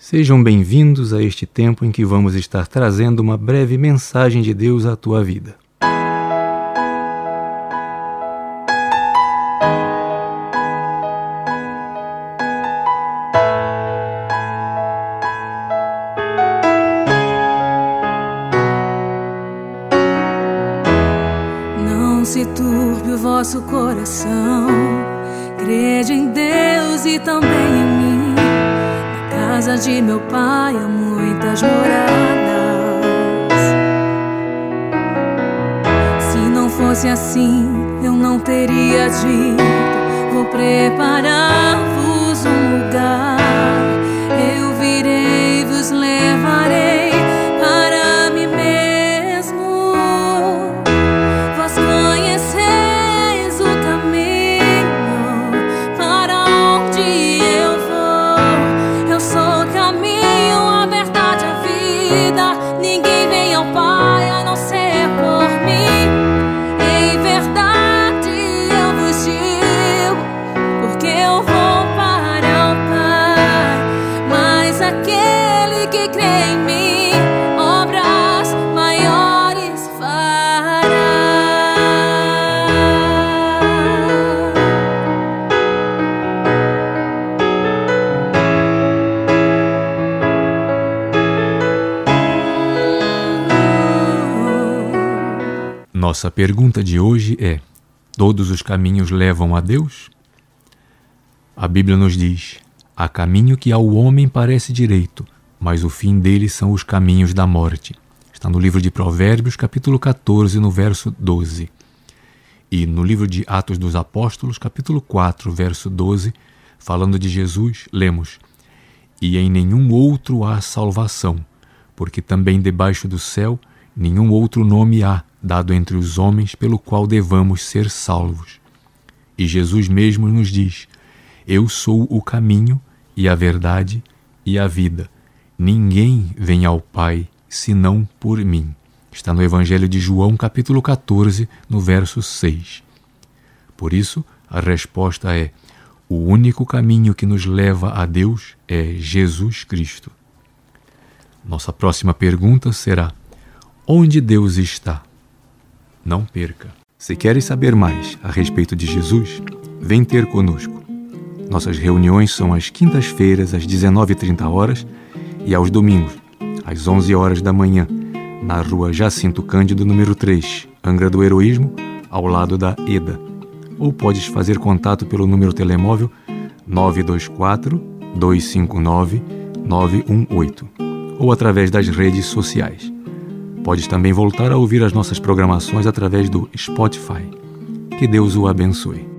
Sejam bem-vindos a este tempo em que vamos estar trazendo uma breve mensagem de Deus à tua vida. Não se turbe o vosso coração, crede em Deus e também em casa de meu pai há muitas moradas. Se não fosse assim, eu não teria dito: Vou preparar-vos Nossa pergunta de hoje é: Todos os caminhos levam a Deus? A Bíblia nos diz: Há caminho que ao homem parece direito, mas o fim dele são os caminhos da morte. Está no livro de Provérbios, capítulo 14, no verso 12. E no livro de Atos dos Apóstolos, capítulo 4, verso 12, falando de Jesus, lemos: E em nenhum outro há salvação, porque também debaixo do céu nenhum outro nome há dado entre os homens pelo qual devamos ser salvos. E Jesus mesmo nos diz: Eu sou o caminho e a verdade e a vida. Ninguém vem ao Pai senão por mim. Está no Evangelho de João, capítulo 14, no verso 6. Por isso, a resposta é: o único caminho que nos leva a Deus é Jesus Cristo. Nossa próxima pergunta será: onde Deus está? não perca. Se queres saber mais a respeito de Jesus, vem ter conosco. Nossas reuniões são às quintas-feiras, às 19h30 horas, e aos domingos, às 11 horas da manhã, na rua Jacinto Cândido, número 3, Angra do Heroísmo, ao lado da EDA. Ou podes fazer contato pelo número telemóvel 924 259 918 ou através das redes sociais. Podes também voltar a ouvir as nossas programações através do Spotify. Que Deus o abençoe.